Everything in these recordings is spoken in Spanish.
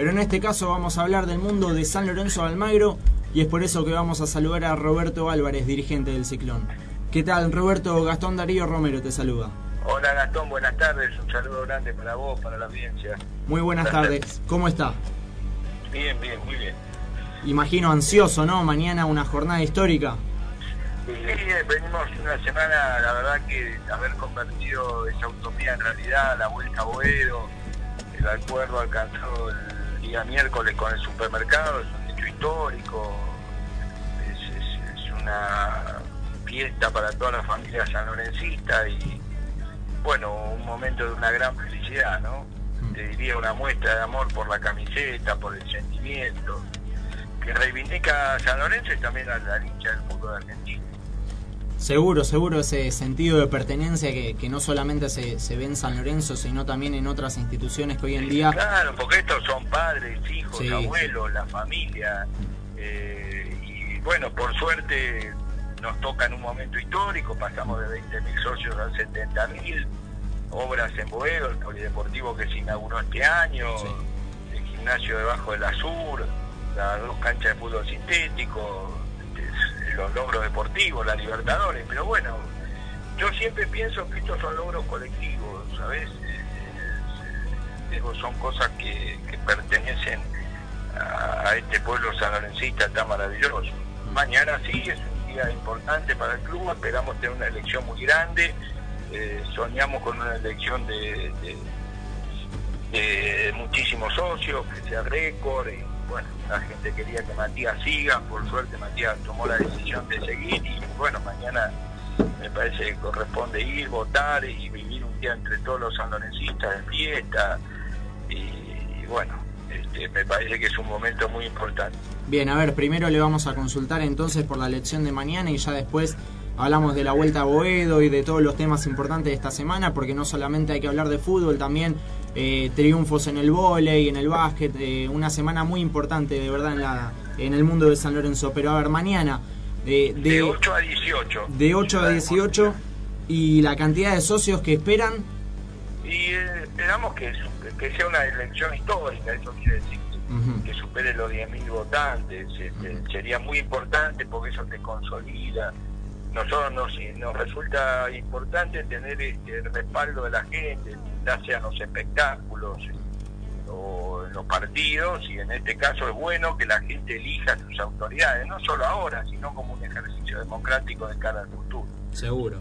Pero en este caso vamos a hablar del mundo de San Lorenzo de Almagro y es por eso que vamos a saludar a Roberto Álvarez, dirigente del Ciclón. ¿Qué tal, Roberto? Gastón Darío Romero te saluda. Hola Gastón, buenas tardes. Un saludo grande para vos, para la audiencia. Muy buenas tardes. ¿Cómo está? Bien, bien, muy bien. Imagino ansioso, ¿no? Mañana una jornada histórica. Sí, venimos una semana, la verdad que haber convertido esa utopía en realidad, la vuelta a Boedo, el acuerdo alcanzado el día miércoles con el supermercado, es un hecho histórico, es, una fiesta para toda la familia sanlorencista y bueno, un momento de una gran felicidad, ¿no? Mm. Te diría una muestra de amor por la camiseta, por el sentimiento, que reivindica a San Lorenzo y también a la hincha del fútbol argentino. Seguro, seguro ese sentido de pertenencia que, que no solamente se, se, ve en San Lorenzo, sino también en otras instituciones que hoy en día... Claro, porque estos son padres, hijos, abuelos, la familia. Eh, y bueno, por suerte nos toca en un momento histórico, pasamos de 20.000 socios a 70.000, obras en Boedo, el polideportivo que se inauguró este año, el gimnasio debajo del Azur, las dos canchas de fútbol sintético, los logros deportivos, la Libertadores, pero bueno, yo siempre pienso que estos son logros colectivos, ¿sabes? son cosas que, pertenecen a, este pueblo sanlorencista tan maravilloso. Mañana sí es un día importante para el club, esperamos tener una elección muy grande, eh, soñamos con una elección de, muchísimos socios, que sea récord, bueno, la gente quería que Matías siga, por suerte Matías tomó la decisión de seguir y bueno, mañana me parece que corresponde ir, votar y vivir un día entre todos los sanlorencistas de fiesta y, bueno, este, me parece que es un momento muy importante. Bien, a ver, primero le vamos a consultar entonces por la elección de mañana y ya después hablamos de la vuelta a Boedo y de todos los temas importantes de esta semana, porque no solamente hay que hablar de fútbol, también eh, triunfos en el vóley, en el básquet, eh, una semana muy importante de verdad en, la, en el mundo de San Lorenzo. Pero a ver, mañana... Eh, de, 8 a 18. De 8 a 18 y la cantidad de socios que esperan. Y esperamos que, que sea una elección histórica, eso quiere decir que supere los 10.000 votantes. Este, sería muy importante porque eso te consolida nosotros nos, nos resulta importante tener este, el respaldo de la gente, ya sea en los espectáculos o en los partidos, y en este caso es bueno que la gente elija sus autoridades, no solo ahora, sino como un ejercicio democrático de cara al futuro. Seguro.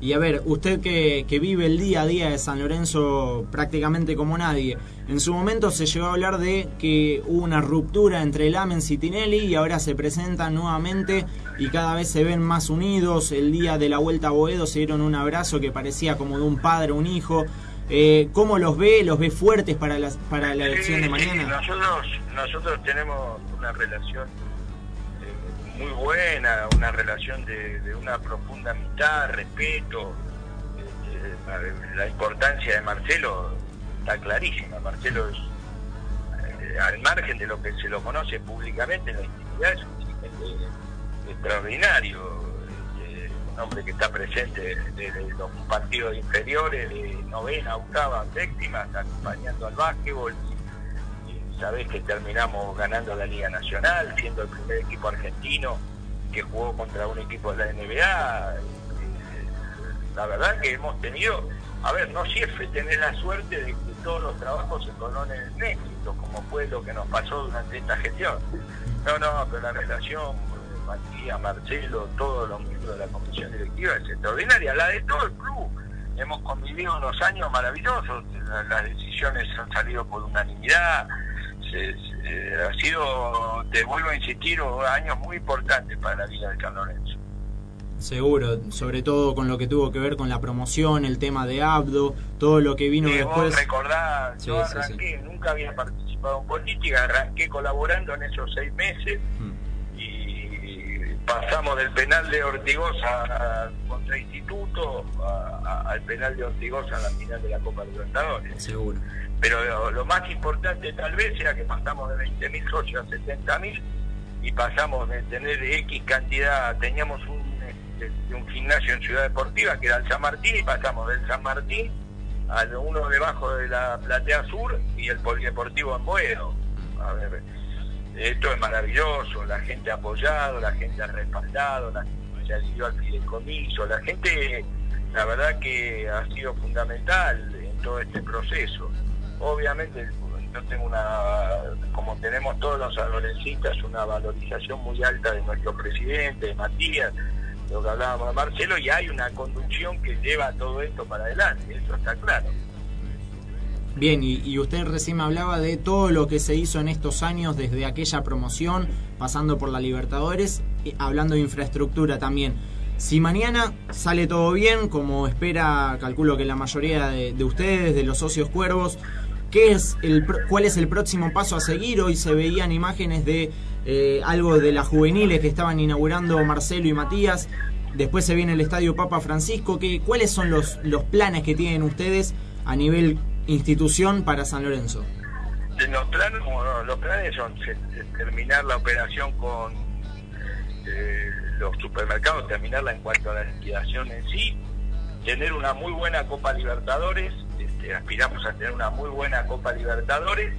Y a ver, usted que, que, vive el día a día de San Lorenzo prácticamente como nadie, en su momento se llegó a hablar de que hubo una ruptura entre Lamens y Tinelli y ahora se presentan nuevamente y cada vez se ven más unidos. El día de la vuelta a Boedo se dieron un abrazo que parecía como de un padre, un hijo. Eh, ¿Cómo los ve? ¿Los ve fuertes para la, para la elección de mañana? nosotros, nosotros tenemos una relación muy buena, una relación de, una profunda amistad, respeto. Este, la, importancia de Marcelo está clarísima. Marcelo es, eh, al margen de lo que se lo conoce públicamente en la intimidad, es un dirigente extraordinario. Este, un hombre que está presente desde los partidos inferiores, de novena, octava, séptima, acompañando al básquetbol sabés que terminamos ganando la Liga Nacional, siendo el primer equipo argentino que jugó contra un equipo de la NBA. La verdad que hemos tenido, a ver, no siempre tener la suerte de que todos los trabajos se coronen en éxito, como fue lo que nos pasó durante esta gestión. No, no, pero la relación Matías, Marcelo, todos los miembros de la comisión directiva es extraordinaria, la de todo el club. Hemos convivido unos años maravillosos, las decisiones han salido por unanimidad, eh, ha sido, te vuelvo a insistir, años muy importantes para la vida de San Lorenzo. Seguro, sobre todo con lo que tuvo que ver con la promoción, el tema de Abdo, todo lo que vino después. Vos yo arranqué, nunca había participado en política, arranqué colaborando en esos seis meses mm. Pasamos del penal de Ortigosa contra Instituto al penal de Ortigosa a la final de la Copa Libertadores. Seguro pero lo, más importante tal vez era que pasamos de 20.000 socios a 70.000 y pasamos de tener X cantidad, teníamos un, este, un gimnasio en Ciudad Deportiva que era el San Martín y pasamos del San Martín a uno debajo de la platea sur y el polideportivo en Boedo. A ver, esto es maravilloso, la gente ha apoyado, la gente ha respaldado, la gente se adhirió al fideicomiso, la gente, la verdad que ha sido fundamental en todo este proceso. Obviamente yo tengo una, como tenemos todos los adolescentes, una valorización muy alta de nuestro presidente, de Matías, lo que hablábamos de Marcelo, y hay una conducción que lleva todo esto para adelante, eso está claro. Bien, y, usted recién me hablaba de todo lo que se hizo en estos años, desde aquella promoción, pasando por la Libertadores, hablando de infraestructura también. Si mañana sale todo bien, como espera, calculo que la mayoría de, de ustedes, de los socios cuervos, ¿qué es ¿cuál es el próximo paso a seguir? Hoy se veían imágenes de eh, algo de las juveniles que estaban inaugurando Marcelo y Matías. Después se viene el Estadio Papa Francisco. ¿Qué, ¿Cuáles son los, los planes que tienen ustedes a nivel institución para San Lorenzo? Los planes, los planes son terminar la operación con eh, los supermercados, terminarla en cuanto a la liquidación en sí, tener una muy buena Copa Libertadores, este, aspiramos a tener una muy buena Copa Libertadores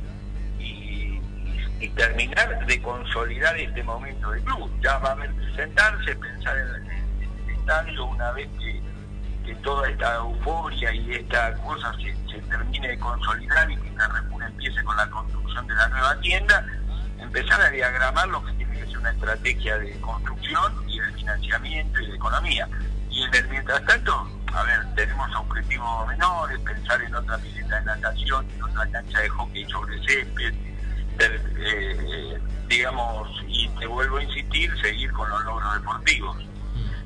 y terminar de consolidar este momento del club. Ya va a haber que sentarse, pensar en, el estadio una vez que, toda esta euforia y esta cosa se, termine de consolidar y que Carrefour empiece con la construcción de la nueva tienda, empezar a diagramar lo que tiene que ser una estrategia de construcción y de financiamiento y de economía. Y en el mientras tanto, a ver, tenemos objetivos menores, pensar en otra pileta de natación, en otra cancha de hockey sobre césped, eh, digamos, y te vuelvo a insistir, seguir con los logros deportivos.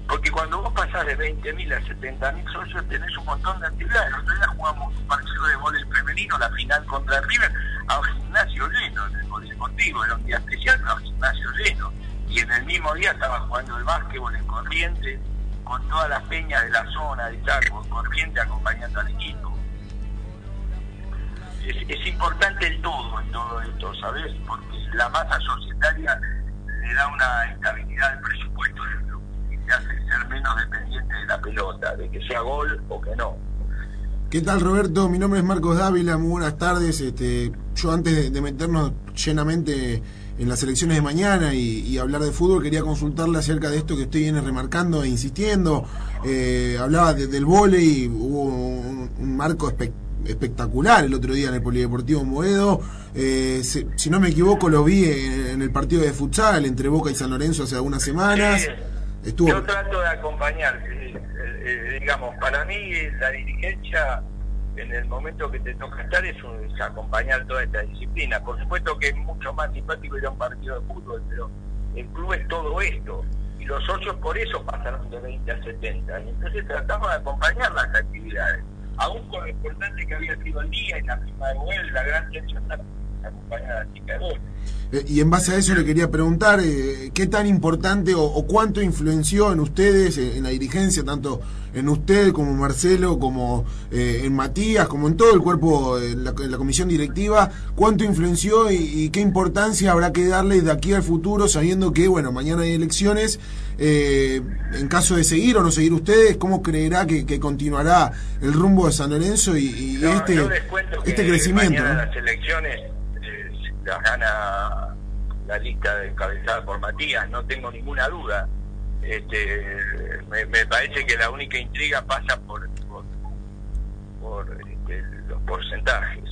Porque cuando vos pasás de 20.000 a 70.000 socios tenés un montón de actividades. El otro día jugamos un partido de voleibol femenino, la final contra River, a un gimnasio lleno en el polideportivo. Era un día especial, pero a un gimnasio lleno. Y en el mismo día estaba jugando el básquetbol en Corriente, con todas las peñas de la zona de Chaco, en Corriente, acompañando al equipo es, importante el todo en todo esto, ¿sabes? Porque la masa societaria le da una estabilidad al presupuesto y te hace ser menos dependiente de la pelota, de que sea gol o que no. ¿Qué tal Roberto? Mi nombre es Marcos Dávila, muy buenas tardes. Este, yo antes de, meternos llenamente en las elecciones de mañana y, hablar de fútbol, quería consultarle acerca de esto que usted viene remarcando e insistiendo. Eh, hablaba del vóley, hubo un, marco espectacular espectacular el otro día en el Polideportivo Moedo. Eh, si, no me equivoco, lo vi en, el partido de futsal entre Boca y San Lorenzo hace algunas semanas. Yo trato de acompañar, eh, eh, digamos, para mí la dirigencia en el momento que te toca estar es, acompañar toda esta disciplina. Por supuesto que es mucho más simpático ir a un partido de fútbol, pero el club es todo esto. Y los socios por eso pasaron de 20 a 70. Y entonces tratamos de acompañar las actividades aún con lo importante que había sido el día en la prima de Boel, la gran tensión acompañada de la chica de eh, y en base a eso le quería preguntar, eh, ¿qué tan importante o, cuánto influenció en ustedes, en, la dirigencia, tanto en usted como Marcelo, como eh, en Matías, como en todo el cuerpo, en la, comisión directiva, cuánto influenció y, qué importancia habrá que darle de aquí al futuro, sabiendo que, bueno, mañana hay elecciones, en caso de seguir o no seguir ustedes, ¿cómo creerá que, continuará el rumbo de San Lorenzo y, este, este crecimiento? las elecciones las gana la lista encabezada por Matías, no tengo ninguna duda. Este, me, parece que la única intriga pasa por, por, este, los porcentajes.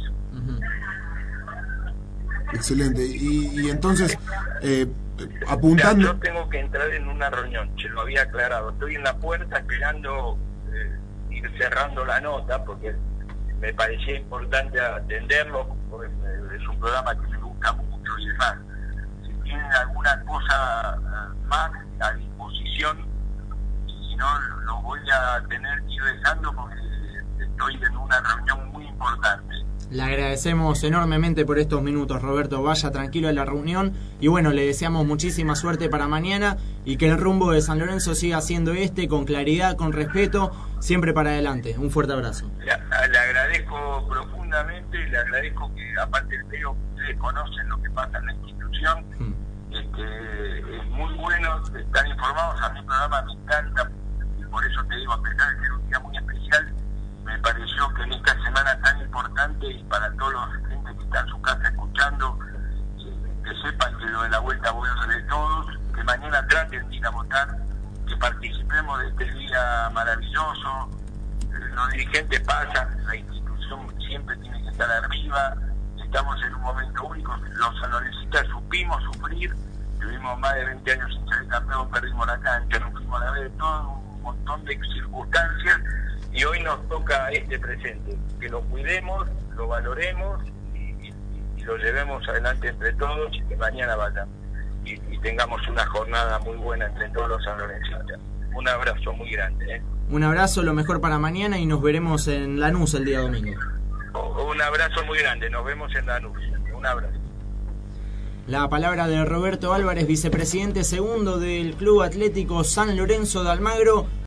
Excelente. Y, entonces, eh, apuntando... yo tengo que entrar en una reunión, se lo había aclarado. Estoy en la puerta esperando eh, ir cerrando la nota porque me parecía importante atenderlo, porque es un programa que me mucho y demás. Si tienen alguna cosa eh, más a disposición, si no, lo voy a tener que ir dejando porque estoy en una reunión muy importante. Le agradecemos enormemente por estos minutos, Roberto. Vaya tranquilo a la reunión y bueno, le deseamos muchísima suerte para mañana y que el rumbo de San Lorenzo siga siendo este, con claridad, con respeto, siempre para adelante. Un fuerte abrazo agradezco profundamente, le agradezco que aparte veo que ustedes conocen lo que pasa en la institución, hmm. este, es muy bueno, están informados, a mi programa me encanta, y por eso te digo, a pesar de ser un día muy especial, me pareció que en esta semana tan importante y para todos los gente que está en su casa escuchando, que sepan que lo de la vuelta voy a de todos, que mañana traten de ir a votar, que participemos de este día maravilloso, los dirigentes pasen arriba, estamos en un momento único, los sanlorencistas supimos sufrir, tuvimos más de 20 años sin ser campeón, perdimos la cancha, nos fuimos a la vez, todo un montón de circunstancias y hoy nos toca este presente, que lo cuidemos, lo valoremos y, lo llevemos adelante entre todos y que mañana vaya y, tengamos una jornada muy buena entre todos los sanlorencistas. Un abrazo muy grande. ¿eh? Un abrazo, lo mejor para mañana y nos veremos en Lanús el día domingo. Un abrazo muy grande, nos vemos en Lanús. Un abrazo. La palabra de Roberto Álvarez, vicepresidente segundo del Club Atlético San Lorenzo de Almagro.